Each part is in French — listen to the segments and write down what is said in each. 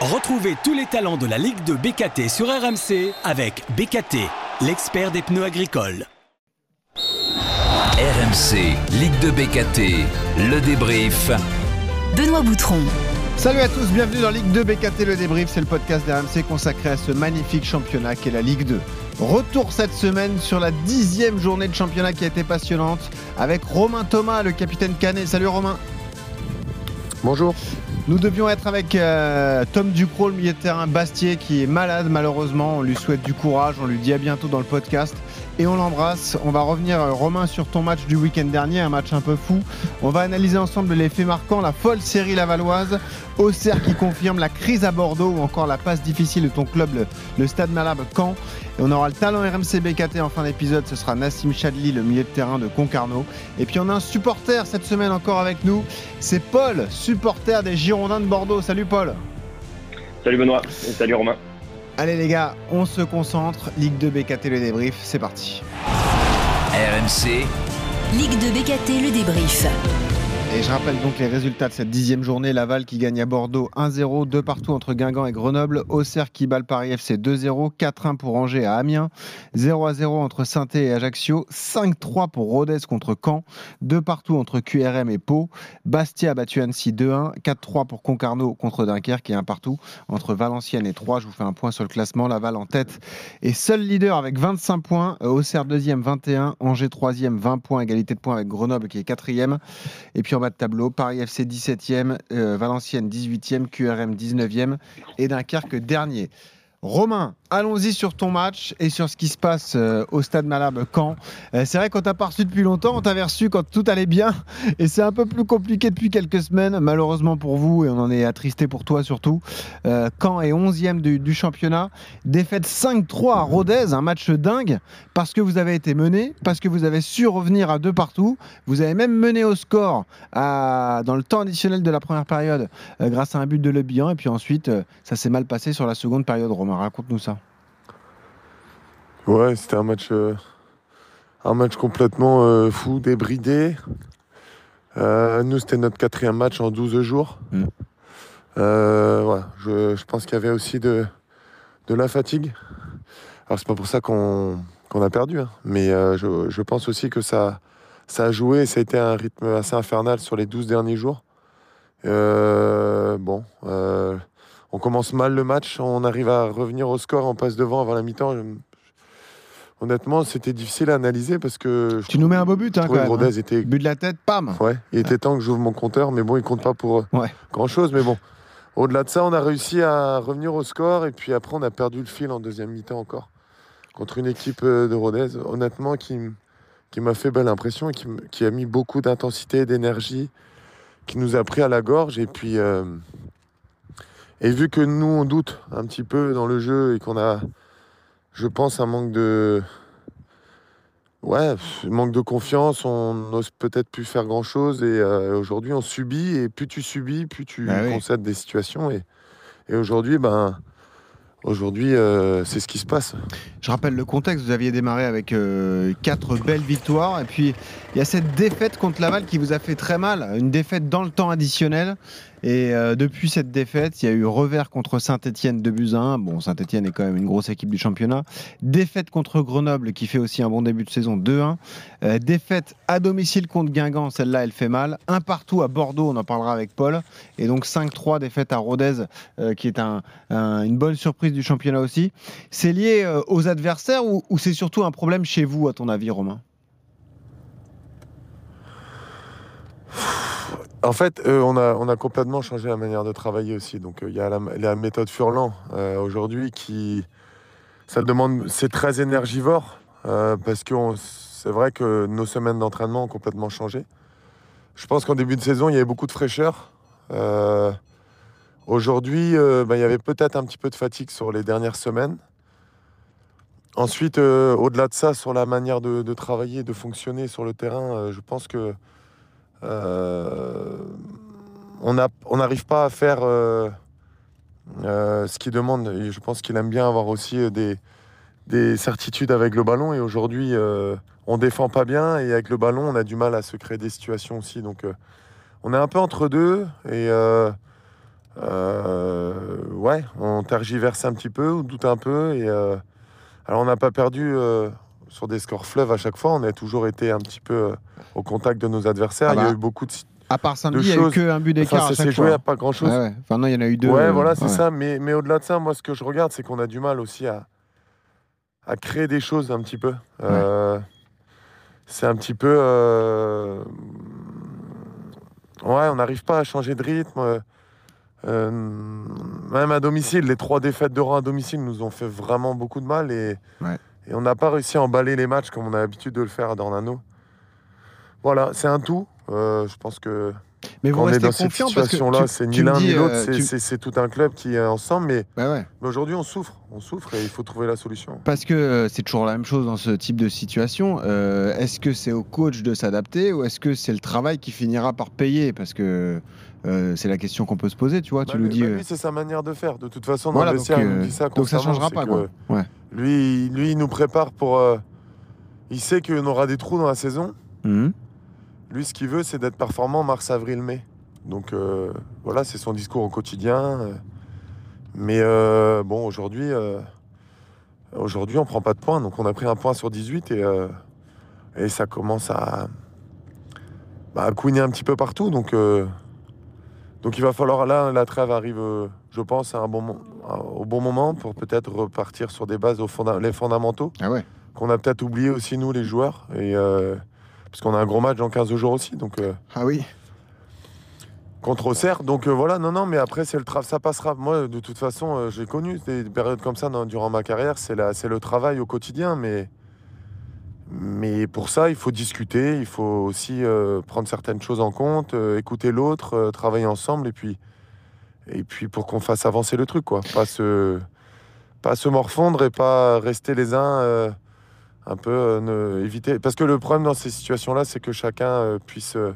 Retrouvez tous les talents de la Ligue de BKT sur RMC avec BKT, l'expert des pneus agricoles. RMC, Ligue de BKT, le débrief. Benoît Boutron. Salut à tous, bienvenue dans Ligue 2 BKT Le Débrief, c'est le podcast d'RMC consacré à ce magnifique championnat qu'est la Ligue 2. Retour cette semaine sur la dixième journée de championnat qui a été passionnante avec Romain Thomas, le capitaine Canet. Salut Romain. Bonjour. Nous devions être avec euh, Tom Ducrot, le milieu de terrain Bastier, qui est malade malheureusement. On lui souhaite du courage, on lui dit à bientôt dans le podcast et on l'embrasse. On va revenir, euh, Romain, sur ton match du week-end dernier, un match un peu fou. On va analyser ensemble les faits marquants, la folle série lavalloise, Auxerre qui confirme la crise à Bordeaux ou encore la passe difficile de ton club, le, Stade Malherbe Caen. Et on aura le talent RMC BKT en fin d'épisode, ce sera Nassim Chadli, le milieu de terrain de Concarneau. Et puis on a un supporter cette semaine encore avec nous, c'est Paul, supporter des Girondins de Bordeaux. Salut Paul. Salut Benoît et salut Romain. Allez les gars, on se concentre. Ligue 2 BKT le débrief, c'est parti. RMC. Ligue 2 BKT le débrief. Et je rappelle donc les résultats de cette dixième journée. Laval qui gagne à Bordeaux 1-0, 2 partout entre Guingamp et Grenoble. Auxerre qui bat le Paris FC 2-0, 4-1 pour Angers à Amiens, 0-0 entre saint et Ajaccio, 5-3 pour Rodez contre Caen, 2 partout entre QRM et Pau. Bastia a battu Annecy 2-1, 4-3 pour Concarneau contre Dunkerque et 1 partout entre Valenciennes et 3. Je vous fais un point sur le classement. Laval en tête et seul leader avec 25 points. Auxerre deuxième 21, Angers troisième 20 points, égalité de points avec Grenoble qui est quatrième. Et puis bas de tableau. Paris FC 17e, euh, Valenciennes 18e, QRM 19e et Dunkerque dernier. Romain, allons-y sur ton match et sur ce qui se passe euh, au stade Malherbe Caen. Euh, c'est vrai qu'on t'a pas depuis longtemps, on t'avait reçu quand tout allait bien et c'est un peu plus compliqué depuis quelques semaines, malheureusement pour vous et on en est attristé pour toi surtout. Euh, Caen est 11e du, championnat, défaite 5-3 à Rodez, un match dingue parce que vous avez été mené, parce que vous avez su revenir à deux partout, vous avez même mené au score dans le temps additionnel de la première période grâce à un but de Le Bihan et puis ensuite ça s'est mal passé sur la seconde période. Romain, raconte-nous ça. Ouais, c'était un match, euh, un match complètement euh, fou, débridé. Euh, nous, c'était notre quatrième match en 12 jours. Mm. je, pense qu'il y avait aussi de, de la fatigue. Alors, c'est pas pour ça qu'on a perdu, hein. mais je, pense aussi que ça, ça a joué ça a été un rythme assez infernal sur les 12 derniers jours. bon, on commence mal le match, on arrive à revenir au score, on passe devant avant la mi-temps honnêtement, c'était difficile à analyser parce que. Tu nous mets un beau but, hein, quand même. Hein. Était... But de la tête, pam Ouais, il était temps que j'ouvre mon compteur, mais bon, il compte pas pour euh, grand-chose. Mais bon, au-delà de ça, on a réussi à revenir au score et puis après, on a perdu le fil en deuxième mi-temps encore. Contre une équipe euh, de Rodez, honnêtement, qui, qui m'a fait belle impression et qui, a mis beaucoup d'intensité et d'énergie, qui nous a pris à la gorge. Et puis. Euh, et vu que nous, on doute un petit peu dans le jeu et qu'on a je pense, un manque de. Ouais, manque de confiance, on n'ose peut-être plus faire grand chose et euh, aujourd'hui on subit et plus tu subis, plus tu bah concèdes des situations et, et aujourd'hui, ben, Aujourd'hui, euh, c'est ce qui se passe. Je rappelle le contexte, vous aviez démarré avec euh, quatre belles victoires, et puis il y a cette défaite contre Laval qui vous a fait très mal, une défaite dans le temps additionnel. Et euh, depuis cette défaite, il y a eu revers contre Saint-Etienne de Buzyn. Bon, Saint-Etienne est quand même une grosse équipe du championnat. Défaite contre Grenoble qui fait aussi un bon début de saison 2-1. défaite à domicile contre Guingamp, celle-là elle fait mal. Un partout à Bordeaux, on en parlera avec Paul. Et donc 5-3 défaite à Rodez qui est une bonne surprise du championnat aussi. C'est lié euh, aux adversaires ou, c'est surtout un problème chez vous, à ton avis, Romain? En fait, euh, on, a, complètement changé la manière de travailler aussi. Donc, euh, il y a la, méthode Furlan aujourd'hui qui. Ça demande. C'est très énergivore parce que c'est vrai que nos semaines d'entraînement ont complètement changé. Je pense qu'en début de saison, il y avait beaucoup de fraîcheur. Aujourd'hui, euh, ben, il y avait peut-être un petit peu de fatigue sur les dernières semaines. Ensuite, euh, au-delà de ça, sur la manière de, travailler, de fonctionner sur le terrain, euh, je pense que on n'arrive pas à faire ce qu'il demande. Je pense qu'il aime bien avoir aussi des, des, certitudes avec le ballon. Et aujourd'hui, on défend pas bien et avec le ballon, on a du mal à se créer des situations aussi. Donc, on est un peu entre deux et ouais, on tergiverse un petit peu, on doute un peu. Et, alors, on n'a pas perdu sur des scores fleuves à chaque fois. On a toujours été un petit peu au contact de nos adversaires. Ah il y a bah, eu beaucoup de. À part samedi, il n'y a eu qu'un but d'écart. Enfin, ça s'est joué à pas grand chose. Enfin, non, il y en a eu deux. Ouais, voilà, c'est ça. Mais, mais au-delà de ça, moi, ce que je regarde, c'est qu'on a du mal aussi à, à créer des choses un petit peu. Euh, c'est un petit peu. Euh, ouais, on n'arrive pas à changer de rythme. Euh, même à domicile, les trois défaites de rang à domicile nous ont fait vraiment beaucoup de mal et, et on n'a pas réussi à emballer les matchs comme on a l'habitude de le faire à Dornano. Voilà, c'est un tout. je pense que mais vous on est dans cette situation-là, c'est ni l'un ni l'autre, euh, c'est tout un club qui est ensemble. Mais, bah mais aujourd'hui, on souffre, on souffre et il faut trouver la solution. Parce que euh, c'est toujours la même chose dans ce type de situation. Euh, est-ce que c'est au coach de s'adapter ou est-ce que c'est le travail qui finira par payer? Parce que c'est la question qu'on peut se poser, tu vois. tu bah, lui dis. Bah, lui, c'est sa manière de faire. De toute façon, dans le vestiaire, il nous dit ça Donc ça changera pas, quoi. Lui, lui, il nous prépare pour. il sait qu'on aura des trous dans la saison. Mmh. Lui, ce qu'il veut, c'est d'être performant mars, avril, mai. Donc euh, voilà, c'est son discours au quotidien. Mais euh, bon, aujourd'hui, euh, aujourd'hui, on prend pas de points. Donc on a pris un point sur 18 et, et ça commence à, bah, à couiner un petit peu partout. Donc, donc il va falloir, là, la trêve arrive, je pense, à un bon, au bon moment pour peut-être repartir sur des bases, les fondamentaux. Ah ouais. Qu'on a peut-être oublié aussi, nous, les joueurs. Et parce qu'on a un gros match dans 15 jours aussi. Donc, euh, ah oui Contre Auxerre. Donc euh, voilà, non, non, mais après, c'est le travail. Ça passera. Moi, de toute façon, euh, j'ai connu des périodes comme ça durant ma carrière. C'est le travail au quotidien. Mais, mais pour ça, il faut discuter. Il faut aussi prendre certaines choses en compte, écouter l'autre, travailler ensemble. Et puis, et puis pour qu'on fasse avancer le truc, quoi. Pas se, pas se morfondre et pas rester les uns un peu euh, éviter. Parce que le problème dans ces situations-là, c'est que chacun euh, puisse euh,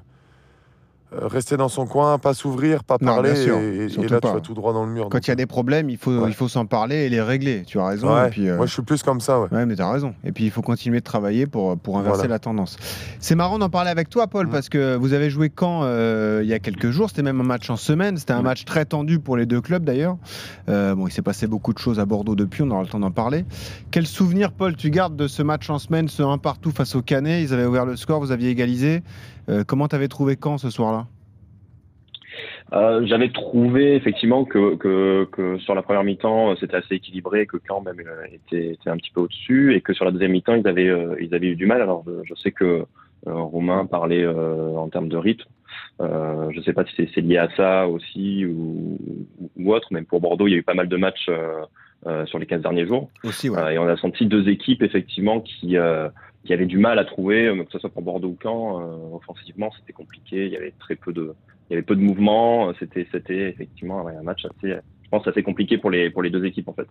rester dans son coin, pas s'ouvrir, pas parler, et, là tu vas tout droit dans le mur. Quand il y a des problèmes, il faut, il faut s'en parler et les régler. Tu as raison. puis, Moi, je suis plus comme ça. Ouais, mais tu as raison. Et puis, il faut continuer de travailler pour, pour inverser la tendance. C'est marrant d'en parler avec toi, Paul, parce que vous avez joué quand euh, il y a quelques jours? C'était même un match en semaine. C'était un match très tendu pour les deux clubs, d'ailleurs. Euh, bon, il s'est passé beaucoup de choses à Bordeaux depuis. On aura le temps d'en parler. Quel souvenir, Paul, tu gardes de ce match en semaine, ce 1 partout face au Canet? Ils avaient ouvert le score, vous aviez égalisé. Comment tu avais trouvé quand ce soir-là? Euh, j'avais trouvé effectivement que, que, que sur la première mi-temps c'était assez équilibré, que Caen même euh, était, était un petit peu au-dessus et que sur la deuxième mi-temps ils avaient euh, ils avaient eu du mal. Alors je, sais que Romain parlait en termes de rythme. je ne sais pas si c'est lié à ça aussi ou, ou, autre. Même pour Bordeaux, il y a eu pas mal de matchs sur les 15 derniers jours. Aussi, ouais. et on a senti deux équipes effectivement qui qui avaient du mal à trouver, que ce soit pour Bordeaux ou Caen, offensivement c'était compliqué. Il y avait très peu de il y avait peu de mouvement. C'était, c'était effectivement un match assez, pense, assez compliqué pour les, deux équipes en fait.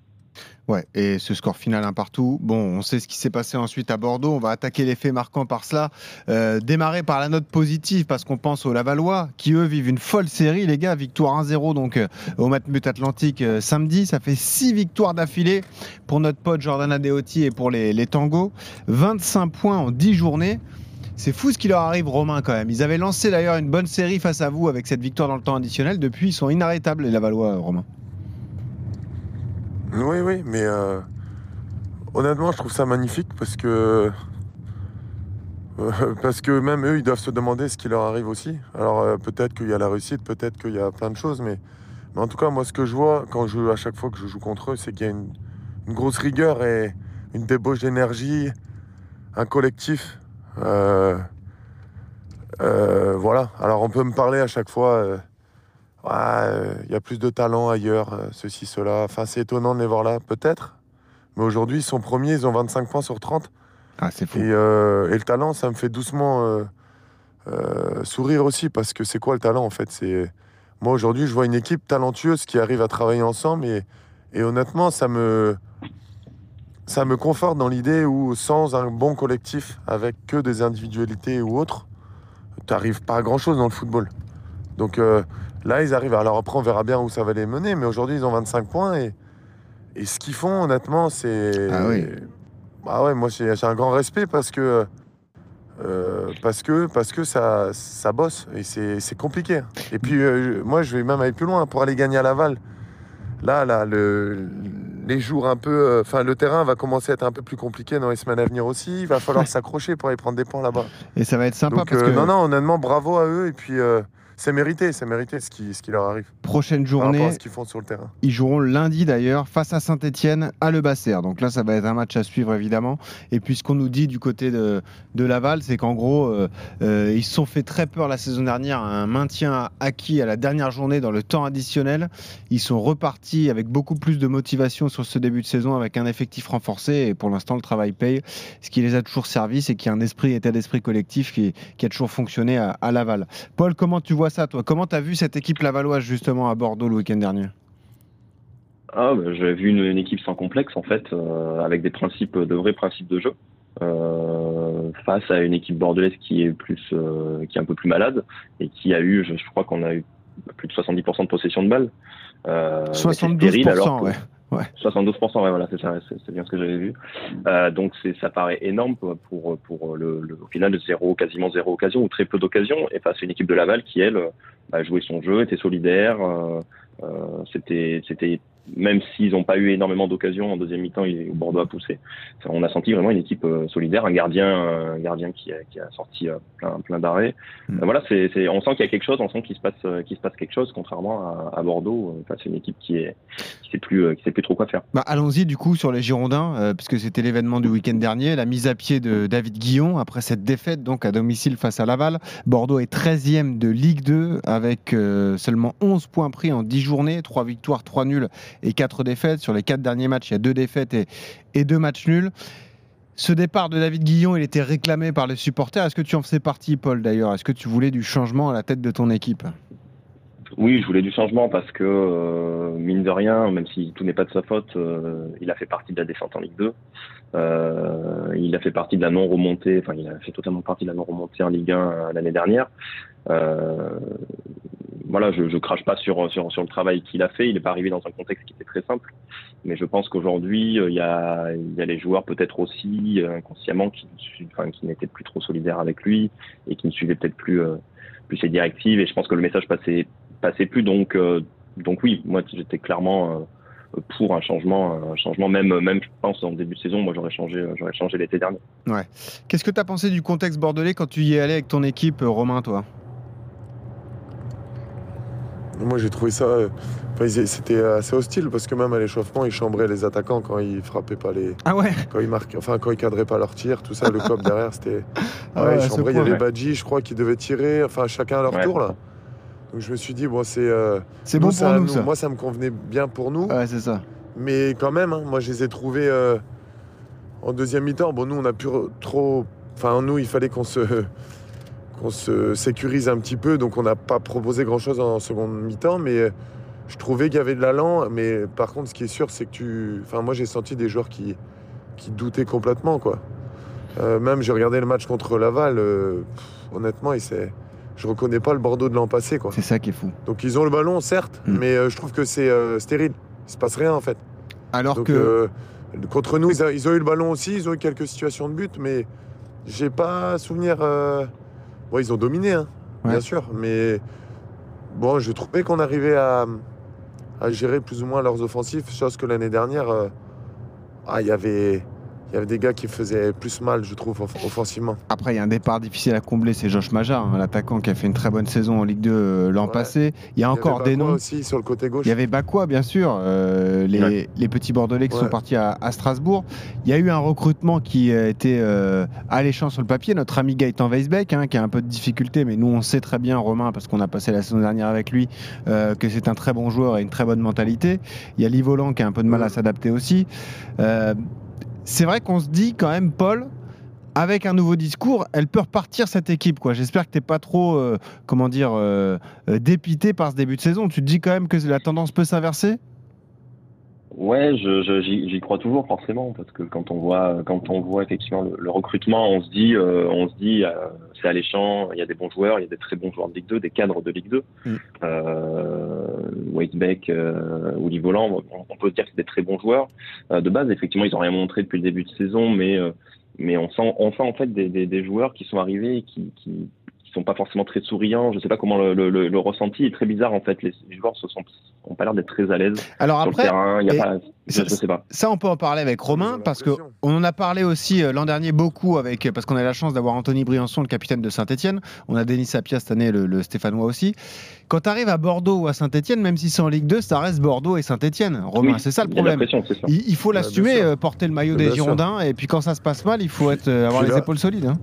Ouais, et ce score final un partout. Bon, on sait ce qui s'est passé ensuite à Bordeaux. On va attaquer les faits marquants par cela. Euh, démarrer par la note positive parce qu'on pense aux Lavallois qui eux vivent une folle série, les gars. Victoire 1-0 donc euh, au Matmut Atlantique euh, samedi. Ça fait 6 victoires d'affilée pour notre pote Jordan Adeoti et pour les, les Tangos. 25 points en 10 journées. C'est fou ce qui leur arrive, Romain, quand même. Ils avaient lancé d'ailleurs une bonne série face à vous avec cette victoire dans le temps additionnel. Depuis, ils sont inarrêtables, les Lavallois, Romain. Oui, oui, mais euh, honnêtement, je trouve ça magnifique parce que. Euh, parce que même eux, ils doivent se demander ce qui leur arrive aussi. Alors euh, peut-être qu'il y a la réussite, peut-être qu'il y a plein de choses, mais, en tout cas, moi, ce que je vois quand je, à chaque fois que je joue contre eux, c'est qu'il y a une, grosse rigueur et une débauche d'énergie, un collectif. Euh, voilà. Alors on peut me parler à chaque fois. Euh, il y a plus de talent ailleurs, ceci, cela. Enfin, c'est étonnant de les voir là, peut-être. Mais aujourd'hui, ils sont premiers, ils ont 25 points sur 30. Ah, c'est fou. Et, le talent, ça me fait doucement sourire aussi, parce que c'est quoi le talent en fait? C'est Moi, aujourd'hui, je vois une équipe talentueuse qui arrive à travailler ensemble, et, et honnêtement, ça me ça me conforte dans l'idée où sans un bon collectif, avec que des individualités ou autres, tu n'arrives pas à grand-chose dans le football. Donc euh, là, ils arrivent. Alors après, on verra bien où ça va les mener, mais aujourd'hui, ils ont 25 points et, et ce qu'ils font, honnêtement, c'est. Ah oui. Bah ouais, moi, j'ai un grand respect parce que parce que, parce que ça, ça bosse et c'est compliqué. Et puis, moi, je vais même aller plus loin pour aller gagner à Laval. Là, là le, les jours un peu. Enfin, le terrain va commencer à être un peu plus compliqué dans les semaines à venir aussi. Il va falloir s'accrocher pour aller prendre des points là-bas. Et ça va être sympa parce que. Non, non, honnêtement, bravo à eux. Et puis. C'est mérité, c'est mérité ce qui, leur arrive. Prochaine journée. ce qu'ils font sur le terrain. Ils joueront lundi d'ailleurs face à Saint-Etienne à Le Basser. Donc là, ça va être un match à suivre évidemment. Et puis ce qu'on nous dit du côté de, de Laval, c'est qu'en gros, euh, euh, ils se sont fait très peur la saison dernière à un maintien acquis à la dernière journée dans le temps additionnel. Ils sont repartis avec beaucoup plus de motivation sur ce début de saison avec un effectif renforcé. Et pour l'instant, le travail paye. Ce qui les a toujours servi, c'est qu'il y a un esprit, état d'esprit collectif qui, qui, a toujours fonctionné à, à Laval. Paul, comment tu vois ça, toi? Comment tu as vu cette équipe lavalloise justement? À Bordeaux le week-end dernier ah, bah, J'ai vu une, équipe sans complexe en fait, euh, avec des principes, de vrais principes de jeu. Euh, face à une équipe bordelaise qui est plus, euh, qui est un peu plus malade et qui a eu, je, crois qu'on a eu plus de 70% de possession de balles. 72%, ouais. Ouais. 72%, ouais, voilà, c'est ça, c'est bien ce que j'avais vu. Euh, donc ça paraît énorme pour, pour, pour le, le, au final zéro, quasiment zéro occasion ou très peu d'occasions, et face à une équipe de Laval qui elle bah, jouait son jeu, était solidaire, euh, euh, c'était c'était même s'ils n'ont pas eu énormément d'occasions en deuxième mi-temps, Bordeaux a poussé. On a senti vraiment une équipe euh, solidaire, un gardien, un gardien qui a, qui a sorti euh, plein, plein d'arrêts. Mm. Voilà, c'est, on sent qu'il y a quelque chose, on sent qu'il se passe, euh, qu'il se passe quelque chose, contrairement à, à Bordeaux. c'est une équipe qui est, qui sait plus, qui sait plus trop quoi faire. Bah, allons-y du coup sur les Girondins, puisque c'était l'événement du week-end dernier, la mise à pied de David Guillon après cette défaite donc à domicile face à Laval. Bordeaux est 13e de Ligue 2 avec seulement 11 points pris en 10 journées, 3 victoires, 3 nuls et 4 défaites. Sur les 4 derniers matchs, il y a 2 défaites et, et 2 matchs nuls. Ce départ de David Guillon, il était réclamé par les supporters. Est-ce que tu en faisais partie, Paul, d'ailleurs? Est-ce que tu voulais du changement à la tête de ton équipe? Oui, je voulais du changement parce que, euh, mine de rien, même si tout n'est pas de sa faute, euh, il a fait partie de la descente en Ligue 2. Euh, il a fait partie de la non-remontée, enfin, il a fait totalement partie de la non-remontée en Ligue 1 l'année dernière. voilà, je, je crache pas sur, sur, sur le travail qu'il a fait. Il n'est pas arrivé dans un contexte qui était très simple. Mais je pense qu'aujourd'hui, il y a, il y a les joueurs peut-être aussi, inconsciemment, qui, enfin, qui n'étaient plus trop solidaires avec lui et qui ne suivaient peut-être plus, plus ses directives. Et je pense que le message passait passait plus. Donc, euh, donc oui, moi j'étais clairement euh, pour un changement, un changement même, même je pense en début de saison, moi j'aurais changé, j'aurais changé l'été dernier. Ouais. Qu'est-ce que tu as pensé du contexte bordelais quand tu y es allé avec ton équipe, Romain, toi? Moi j'ai trouvé ça, c'était assez hostile parce que même à l'échauffement ils chambraient les attaquants quand ils frappaient pas les, ah ouais? quand ils marquaient, enfin quand ils cadraient pas leur tir, tout ça, le cop derrière c'était, ah ouais, ils chambraient, il y avait Badji, je crois, qui devait tirer, enfin chacun à leur tour là. Donc je me suis dit, bon, c'est. Euh, c'est bon pour nous, ça. Moi, ça me convenait bien pour nous. Ouais, c'est ça. Mais quand même, hein, moi, je les ai trouvés euh, en deuxième mi-temps. Bon, nous, on a pu trop. Enfin, nous, il fallait qu'on se, qu'on se sécurise un petit peu. Donc, on n'a pas proposé grand-chose en seconde mi-temps. Mais euh, je trouvais qu'il y avait de l'allant. Mais par contre, ce qui est sûr, c'est que tu. Enfin, moi, j'ai senti des joueurs qui, qui doutaient complètement, quoi. même, j'ai regardé le match contre Laval. honnêtement, il s'est je reconnais pas le Bordeaux de l'an passé. Quoi. C'est ça qui est fou. Donc ils ont le ballon, certes, mm. mais euh, je trouve que c'est euh, stérile. Il se passe rien en fait. Alors que. Euh, contre nous, ils, ont eu le ballon aussi, ils ont eu quelques situations de but, mais j'ai pas souvenir. Ouais, ils ont dominé, hein, bien sûr, mais bon, je trouvais qu'on arrivait à, à, gérer plus ou moins leurs offensifs, chose que l'année dernière, ah, il y avait il y avait des gars qui faisaient plus mal, je trouve, offensivement. Après, il y a un départ difficile à combler, c'est Josh Maja, hein, l'attaquant qui a fait une très bonne saison en Ligue 2 euh, l'an passé. Il y a encore des noms. aussi sur le côté gauche. Il y avait Bakwa, bien sûr, euh, les, les, petits Bordelais qui sont partis à, Strasbourg. Il y a eu un recrutement qui euh, alléchant sur le papier. Notre ami Gaëtan Weisbeck, hein, qui a un peu de difficulté, mais nous, on sait très bien, Romain, parce qu'on a passé la saison dernière avec lui, que c'est un très bon joueur et une très bonne mentalité. Il y a Livolan qui a un peu de mal à s'adapter aussi c'est vrai qu'on se dit quand même, Paul, avec un nouveau discours, elle peut repartir cette équipe. Quoi. J'espère que tu n'es pas trop, euh, comment dire, euh, euh, dépité par ce début de saison. Tu te dis quand même que la tendance peut s'inverser? Ouais, j'y crois toujours forcément parce que quand on voit, quand on voit effectivement le, recrutement, on se dit, on se dit, c'est alléchant. Il y a des bons joueurs, il y a des très bons joueurs de Ligue 2, des cadres de Ligue 2. Mm. Weightbeck euh, ou Livolan, on, peut dire que c'est des très bons joueurs. Euh, de base, effectivement, ils n'ont rien montré depuis le début de saison, mais, euh, mais on sent, on sent en fait des, des, joueurs qui sont arrivés et qui, qui, sont pas forcément très souriants. Je sais pas comment le, le, le, ressenti est très bizarre en fait. Les, joueurs se sont ont pas l'air d'être très à l'aise Alors après, Il y a pas, je, sais pas. Ça, on peut en parler avec Romain parce que on en a parlé aussi euh, l'an dernier beaucoup avec parce qu'on a la chance d'avoir Anthony Briançon, le capitaine de Saint-Etienne. On a Denis Sapia cette année, le, Stéphanois aussi. Quand tu arrives à Bordeaux ou à Saint-Etienne, même si c'est en Ligue 2, ça reste Bordeaux et Saint-Etienne. Romain, c'est ça le problème. Il, faut l'assumer, euh, porter le maillot des Girondins, et puis quand ça se passe mal, il faut être, euh, avoir les épaules solides. Hein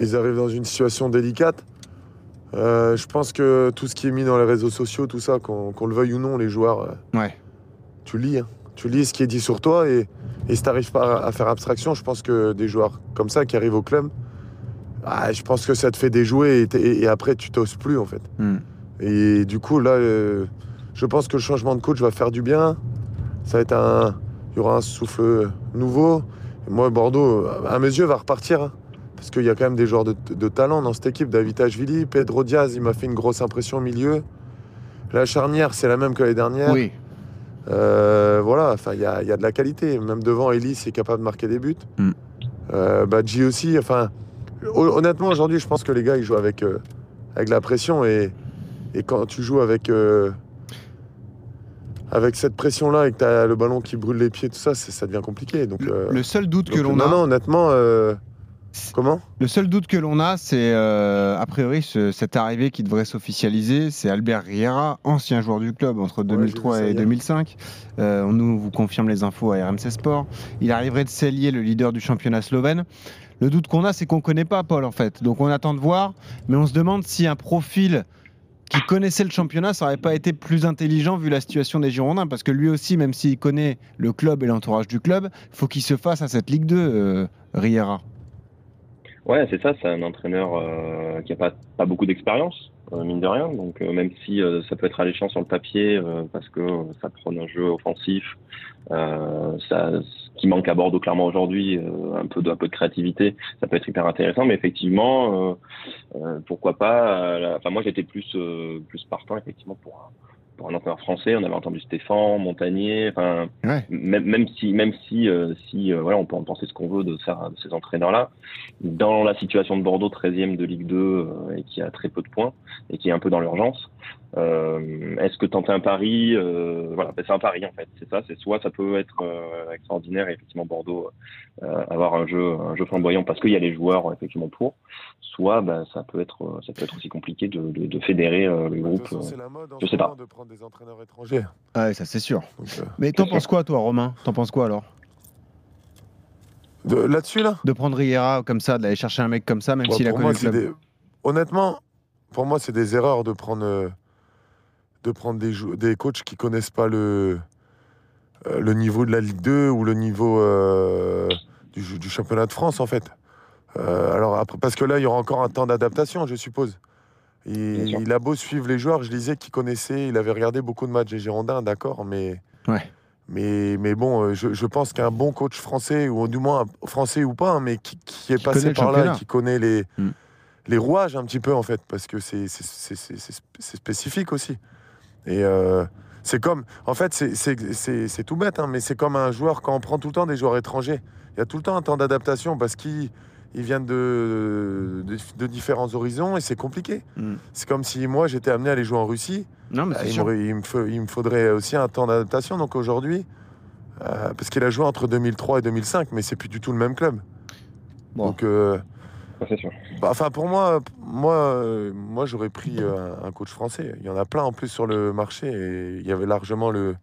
ils arrivent dans une situation délicate. Euh, je pense que tout ce qui est mis dans les réseaux sociaux, tout ça, qu'on le veuille ou non, les joueurs, euh, ouais. tu lis. Hein. Tu lis ce qui est dit sur toi et, et si tu n'arrives pas à faire abstraction, je pense que des joueurs comme ça qui arrivent au club, ah, je pense que ça te fait déjouer et, et après tu t'oses plus en fait. Hmm. Et du coup, là, euh, je pense que le changement de coach va faire du bien. Ça va être un. Il y aura un souffle nouveau. moi, Bordeaux, à mes yeux, va repartir. Hein. Parce qu'il y a quand même des joueurs de, talent dans cette équipe. David Ashvili, Pedro Diaz, il m'a fait une grosse impression au milieu. La charnière, c'est la même que l'année dernière. Oui. Euh, voilà, enfin, il y a, de la qualité. Même devant, Ellis est capable de marquer des buts. Mm. Euh, Badji aussi. Enfin, honnêtement, aujourd'hui, je pense que les gars, ils jouent avec, euh, avec la pression. Et, quand tu joues avec, avec cette pression-là et que tu as le ballon qui brûle les pieds, tout ça, ça devient compliqué. Donc, le, seul doute que l'on a. Non, honnêtement. Comment Le seul doute que l'on a, c'est euh, a priori cette arrivée qui devrait s'officialiser, c'est Albert Riera, ancien joueur du club entre 2003 et 2005. Euh, on nous vous confirme les infos à RMC Sport. Il arriverait de Cellier, le leader du championnat slovène. Le doute qu'on a, c'est qu'on ne connaît pas Paul en fait. Donc on attend de voir, mais on se demande si un profil qui connaissait le championnat, ça n'aurait pas été plus intelligent vu la situation des Girondins, parce que lui aussi, même s'il connaît le club et l'entourage du club, il faut qu'il se fasse à cette Ligue 2, euh, Riera. Ouais, c'est ça, c'est un entraîneur euh, qui a pas, pas beaucoup d'expérience, euh, mine de rien. Donc euh, même si ça peut être alléchant sur le papier, parce que ça prend un jeu offensif, ça, qui manque à Bordeaux clairement aujourd'hui, un peu de, un peu de créativité, ça peut être hyper intéressant. Mais effectivement, pourquoi pas Enfin moi j'étais plus plus partant effectivement pour pour un entraîneur français, on avait entendu Stéphane, Montagnier, enfin, même, même, si, même si, euh, si euh, voilà, on peut en penser ce qu'on veut de, ça, de ces entraîneurs-là, dans la situation de Bordeaux, 13e de Ligue 2, euh, et qui a très peu de points, et qui est un peu dans l'urgence, euh, est-ce que tenter un pari, euh, voilà, ben, c'est un pari en fait, c'est ça, c'est soit ça peut être euh, extraordinaire et effectivement Bordeaux avoir un jeu, un jeu flamboyant parce qu'il y a les joueurs effectivement pour, soit ben, ça peut être, ça peut être aussi compliqué de, de, fédérer le groupe. je sais pas. De prendre des entraîneurs étrangers. Ah ça c'est sûr. Mais t'en penses quoi toi, Romain? T'en penses quoi alors? Là-dessus là? De prendre Riera comme ça, d'aller chercher un mec comme ça, même s'il a connu le club. Honnêtement, pour moi, c'est des erreurs de prendre de prendre des, des coachs qui connaissent pas le, euh, le niveau de la Ligue 2 ou le niveau euh, du, championnat de France, en fait. Euh, alors après, parce que là, il y aura encore un temps d'adaptation, je suppose. il a beau suivre les joueurs, je disais qu'il connaissait, il avait regardé beaucoup de matchs des Girondins, d'accord, mais, ouais. mais, mais bon, je, pense qu'un bon coach français, ou du moins français ou pas, hein, mais qui, est passé par là, qui connaît les, mm. Les rouages un petit peu, en fait, parce que c'est spécifique aussi. Et euh, c'est comme, en fait, c'est tout bête, hein, mais c'est comme un joueur quand on prend tout le temps des joueurs étrangers. Il y a tout le temps un temps d'adaptation parce qu'ils viennent de, de, différents horizons et c'est compliqué. Mm. C'est comme si moi j'étais amené à aller jouer en Russie. Non, mais bah, il, me, il, me faudrait aussi un temps d'adaptation. Donc aujourd'hui, euh, parce qu'il a joué entre 2003 et 2005, mais c'est plus du tout le même club. Donc euh, bah, enfin, pour moi, moi, euh, moi j'aurais pris euh, un coach français. Il y en a plein en plus sur le marché et il y avait largement le.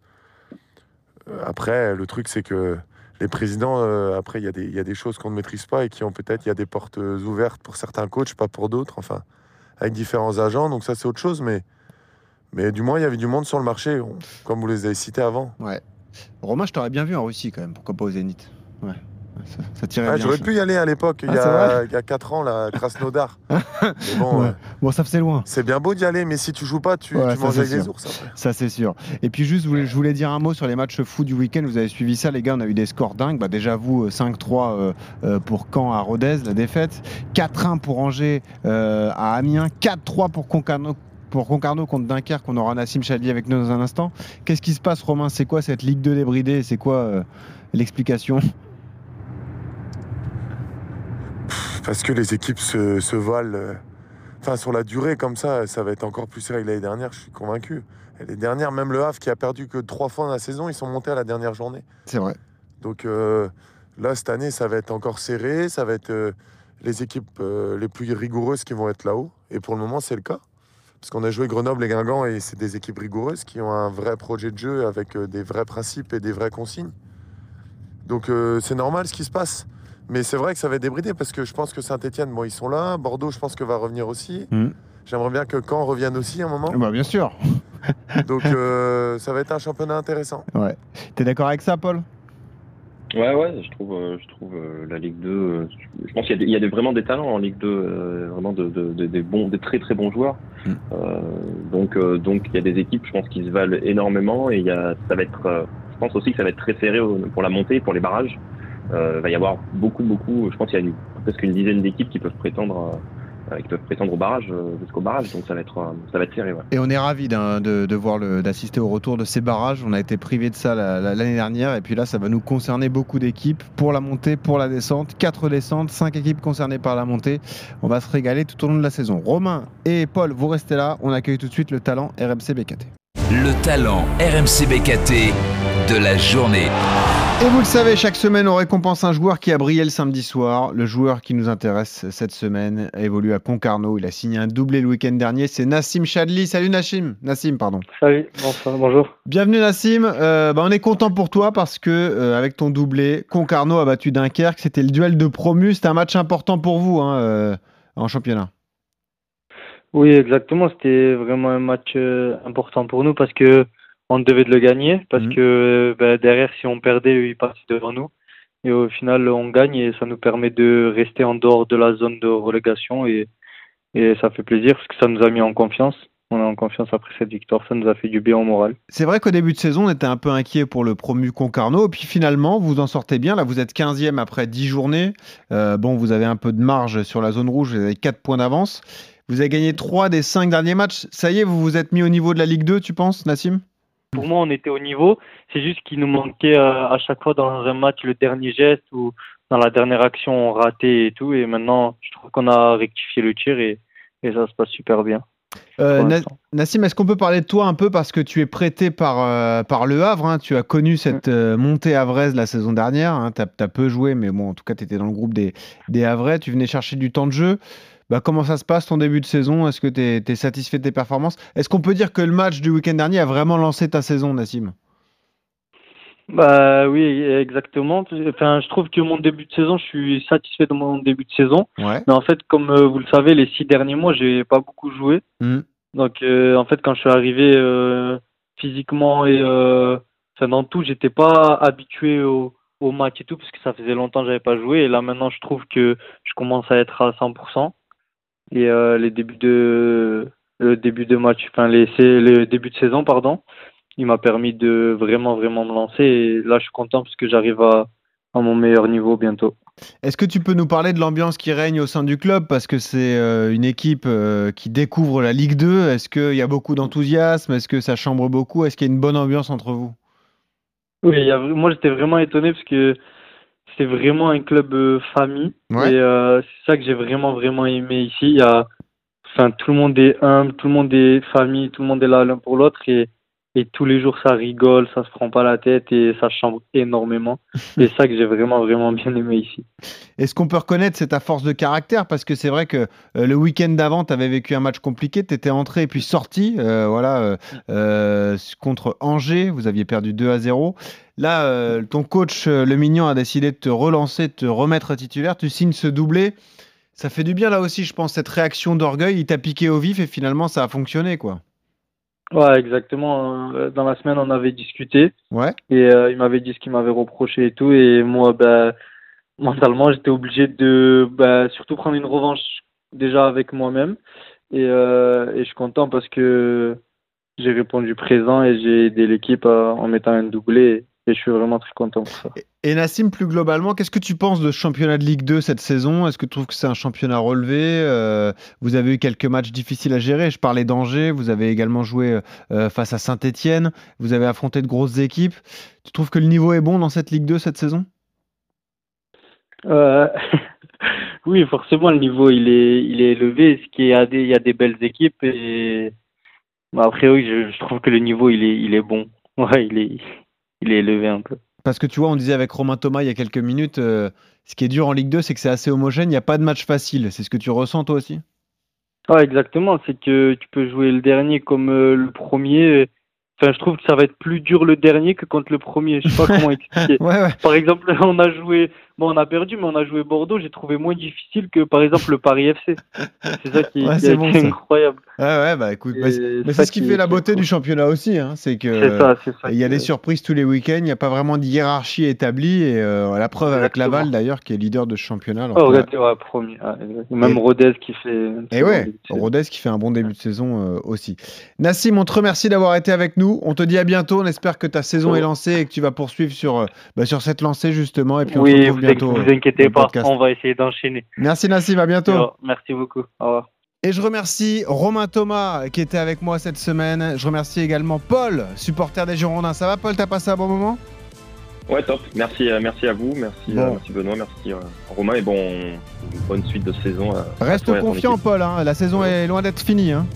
Euh, après, le truc, c'est que les présidents, après, il y, a des, il y a des choses qu'on ne maîtrise pas et qui ont peut-être, il y a des portes ouvertes pour certains coachs, pas pour d'autres, enfin, avec différents agents. Donc, ça, c'est autre chose, mais, mais du moins, il y avait du monde sur le marché, comme vous les avez cités avant. Ouais. Romain, je t'aurais bien vu en Russie quand même, pourquoi pas au Zénith? Ouais. Ah, j'aurais pu y aller à l'époque, il, ah, y a 4 ans, la Krasnodar. bon, euh, bon, ça fait loin. C'est bien beau d'y aller, mais si tu joues pas, tu, manges avec les ours. Ça, c'est sûr. Et puis, juste, je voulais dire un mot sur les matchs fou du week-end. Vous avez suivi ça, les gars. On a eu des scores dingues. Bah, déjà, vous, 5-3 euh, euh, pour Caen à Rodez, la défaite. 4-1 pour Angers à Amiens. 4-3 pour Concarneau pour Concarneau contre Dunkerque, on aura Nassim Chadli avec nous dans un instant. Qu'est-ce qui se passe, Romain? C'est quoi cette Ligue 2 débridée? C'est quoi l'explication? Parce que les équipes se, se valent. Enfin, sur la durée, comme ça, ça va être encore plus serré que l'année dernière, je suis convaincu. les dernières, même le Havre qui a perdu que trois fois dans la saison, ils sont montés à la dernière journée. C'est vrai. Donc euh, là, cette année, ça va être encore serré. Ça va être euh, les équipes euh, les plus rigoureuses qui vont être là-haut. Et pour le moment, c'est le cas. Parce qu'on a joué Grenoble et Guingamp et c'est des équipes rigoureuses qui ont un vrai projet de jeu avec des vrais principes et des vraies consignes. Donc c'est normal ce qui se passe. Mais c'est vrai que ça va être débridé parce que je pense que Saint-Etienne, bon, ils sont là. Bordeaux, je pense que va revenir aussi. Hmm. J'aimerais bien que Caen revienne aussi un moment. Bah, bien sûr. Donc euh, ça va être un championnat intéressant. Ouais. T'es d'accord avec ça, Paul? Ouais, ouais, je trouve, euh, je trouve euh, la Ligue 2. je pense qu'il y a, y a vraiment des talents en Ligue 2, vraiment de, des bons, des très très bons joueurs. Hmm. donc, donc il y a des équipes, je pense, qui se valent énormément et il y a, ça va être, je pense aussi que ça va être très serré pour la montée, pour les barrages. Euh, va y avoir beaucoup, beaucoup, je pense qu'il y a une, presque une dizaine d'équipes qui peuvent prétendre euh, qui peuvent prétendre au barrage euh, jusqu'au barrage. Donc ça va être ça va être serré et on est ravi de, de, voir d'assister au retour de ces barrages. On a été privé de ça l'année dernière. Et puis là ça va nous concerner beaucoup d'équipes pour la montée pour la descente. Quatre descentes cinq équipes concernées par la montée. On va se régaler tout au long de la saison. Romain et Paul vous restez là. On accueille tout de suite le talent RMC BKT le talent RMC BKT de la journée et vous le savez, chaque semaine, on récompense un joueur qui a brillé le samedi soir. Le joueur qui nous intéresse cette semaine a évolué à Concarneau. Il a signé un doublé le week-end dernier. C'est Nassim Chadli. Salut Nassim. Nassim, pardon. Salut, bonsoir, bonjour. Bienvenue Nassim. Euh, bah, on est content pour toi parce que euh, avec ton doublé, Concarneau a battu Dunkerque. C'était le duel de promu. C'était un match important pour vous hein, euh, en championnat. Oui, exactement. C'était vraiment un match important pour nous parce que on devait de le gagner parce mhm. que ben, derrière, si on perdait, ils passaient devant nous. Et au final, on gagne et ça nous permet de rester en dehors de la zone de relégation et, et ça fait plaisir parce que ça nous a mis en confiance. On est en confiance après cette victoire, ça nous a fait du bien au moral. C'est vrai qu'au début de saison, on était un peu inquiet pour le promu Concarneau, et puis finalement, vous en sortez bien. Là, vous êtes 15e après 10 journées. Euh, bon, vous avez un peu de marge sur la zone rouge, vous avez 4 points d'avance. Vous avez gagné 3 des 5 derniers matchs. Ça y est, vous vous êtes mis au niveau de la Ligue 2, tu penses, Nassim? Pour moi, on était au niveau. C'est juste qu'il nous manquait euh, à chaque fois dans un match le dernier geste ou dans la dernière action on ratait et tout. Et maintenant, je trouve qu'on a rectifié le tir et, et ça se passe super bien. Euh, Nassim, est-ce qu'on peut parler de toi un peu parce que tu es prêté par, euh, par Le Havre hein. Tu as connu cette euh, montée havraise la saison dernière. Hein. Tu as, peu joué, mais bon, en tout cas, tu étais dans le groupe des, des Havrais. Tu venais chercher du temps de jeu. Bah, comment ça se passe ton début de saison? Est-ce que tu es, satisfait de tes performances? Est-ce qu'on peut dire que le match du week-end dernier a vraiment lancé ta saison, Nassim? Bah oui, exactement. Enfin, je trouve que mon début de saison, je suis satisfait de mon début de saison. Mais en fait, comme euh, vous le savez, les six derniers mois, j'ai pas beaucoup joué. Hmm. Donc, euh, en fait, quand je suis arrivé euh, physiquement et enfin, dans tout, j'étais pas habitué au, au match et tout parce que ça faisait longtemps que j'avais pas joué. Et là, maintenant, je trouve que je commence à être à 100% et euh, les débuts de le début de match, enfin les le début de saison pardon, il m'a permis de vraiment vraiment me lancer. Et là je suis content parce que j'arrive à, à mon meilleur niveau bientôt. Est-ce que tu peux nous parler de l'ambiance qui règne au sein du club? Parce que c'est euh, une équipe euh, qui découvre la Ligue 2 Est-ce qu'il y a beaucoup d'enthousiasme? Est-ce que ça chambre beaucoup? Est-ce qu'il y a une bonne ambiance entre vous? Oui, moi j'étais vraiment étonné parce que c'est vraiment un club euh, famille. Et euh, c'est ça que j'ai vraiment, vraiment aimé ici. Il y a, enfin, tout le monde est humble, tout le monde est famille, tout le monde est là l'un pour l'autre. Et et tous les jours ça rigole, ça se prend pas la tête et ça chambre énormément. c'est ça que j'ai vraiment vraiment bien aimé ici. Est-ce qu'on peut reconnaître c'est ta force de caractère? Parce que c'est vrai que euh, le week-end d'avant tu avais vécu un match compliqué, tu étais entré et puis sorti euh, voilà euh, contre Angers, vous aviez perdu 2 à 0. Là ton coach Le Mignon a décidé de te relancer, de te remettre titulaire, tu signes ce doublé. Ça fait du bien là aussi, je pense cette réaction d'orgueil, il t'a piqué au vif et finalement ça a fonctionné quoi. Ouais, exactement. Euh, dans la semaine, on avait discuté. Ouais. Et euh, il m'avait dit ce qu'il m'avait reproché et tout. Et moi, ben, mentalement, j'étais obligé de ben, surtout prendre une revanche déjà avec moi-même. Et, euh, et je suis content parce que j'ai répondu présent et j'ai aidé l'équipe en mettant un doublé. Et je suis vraiment très content pour ça. Et Nassim, plus globalement, qu'est-ce que tu penses de ce championnat de Ligue 2 cette saison? Est-ce que tu trouves que c'est un championnat relevé? Euh, Vous avez eu quelques matchs difficiles à gérer. Je parlais d'Angers. Vous avez également joué euh, face à Saint-Etienne. Vous avez affronté de grosses équipes. Tu trouves que le niveau est bon dans cette Ligue 2 cette saison? Euh, Oui, forcément, le niveau il est, il est élevé. Ce qui est, il y a des belles équipes et après oui, je, trouve que le niveau il est, il est bon. Ouais, il est, il est élevé un peu. Parce que tu vois, on disait avec Romain Thomas il y a quelques minutes, euh, ce qui est dur en Ligue 2, c'est que c'est assez homogène. Il n'y a pas de match facile. C'est ce que tu ressens toi aussi? Ouais, exactement. C'est que tu peux jouer le dernier comme euh, le premier je trouve que ça va être plus dur le dernier que contre le premier. Je sais pas comment expliquer. Par exemple, on a joué, bon, on a perdu, mais on a joué Bordeaux. J'ai trouvé moins difficile que par exemple le Paris FC. C'est ça qui, est, incroyable. Ouais, ouais, bah écoute, mais c'est ce qui, fait la beauté du championnat aussi, hein. c'est que il y a des surprises tous les week-ends. Il n'y a pas vraiment de hiérarchie établie et euh, la preuve avec Laval d'ailleurs, qui est leader de ce championnat. Oh, ouais, premier. Même Rodez qui fait. Et ouais, Rodez qui fait un bon début de saison euh, aussi. Nassim, on te remercie d'avoir été avec nous. On te dit à bientôt. On espère que ta saison est lancée et que tu vas poursuivre sur, euh, bah, sur cette lancée justement. Et puis on oui, se retrouve vous bientôt. Vous inquiétez pas, on va essayer d'enchaîner. Merci Nassim, à bientôt. Merci beaucoup. Au revoir. Et je remercie Romain Thomas qui était avec moi cette semaine. Je remercie également Paul, supporter des Girondins. Ça va Paul, t'as passé un bon moment? Ouais, top. Merci, euh, merci à vous, merci, euh, merci Benoît, merci Romain et bon, bonne suite de saison. Reste confiant Paul, hein. la saison est loin d'être finie. Hein.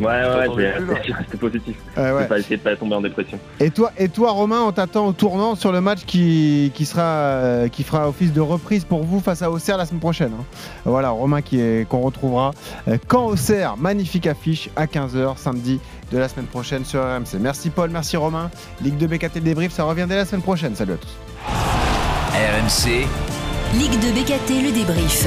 Ouais, ouais, ouais, c'est positif. Ouais, Pas essayer de pas tomber en dépression. Et toi, et toi Romain, on t'attend au tournant sur le match qui, qui, sera, euh, qui fera office de reprise pour vous face à Auxerre la semaine prochaine. Hein. Voilà, Romain qui est, qu'on retrouvera euh, quand Auxerre, magnifique affiche à 15h samedi de la semaine prochaine sur RMC. Merci Paul, merci Romain. Ligue de BKT débrief, ça revient dès la semaine prochaine. Salut à tous. RMC. Ligue de BKT, le débrief.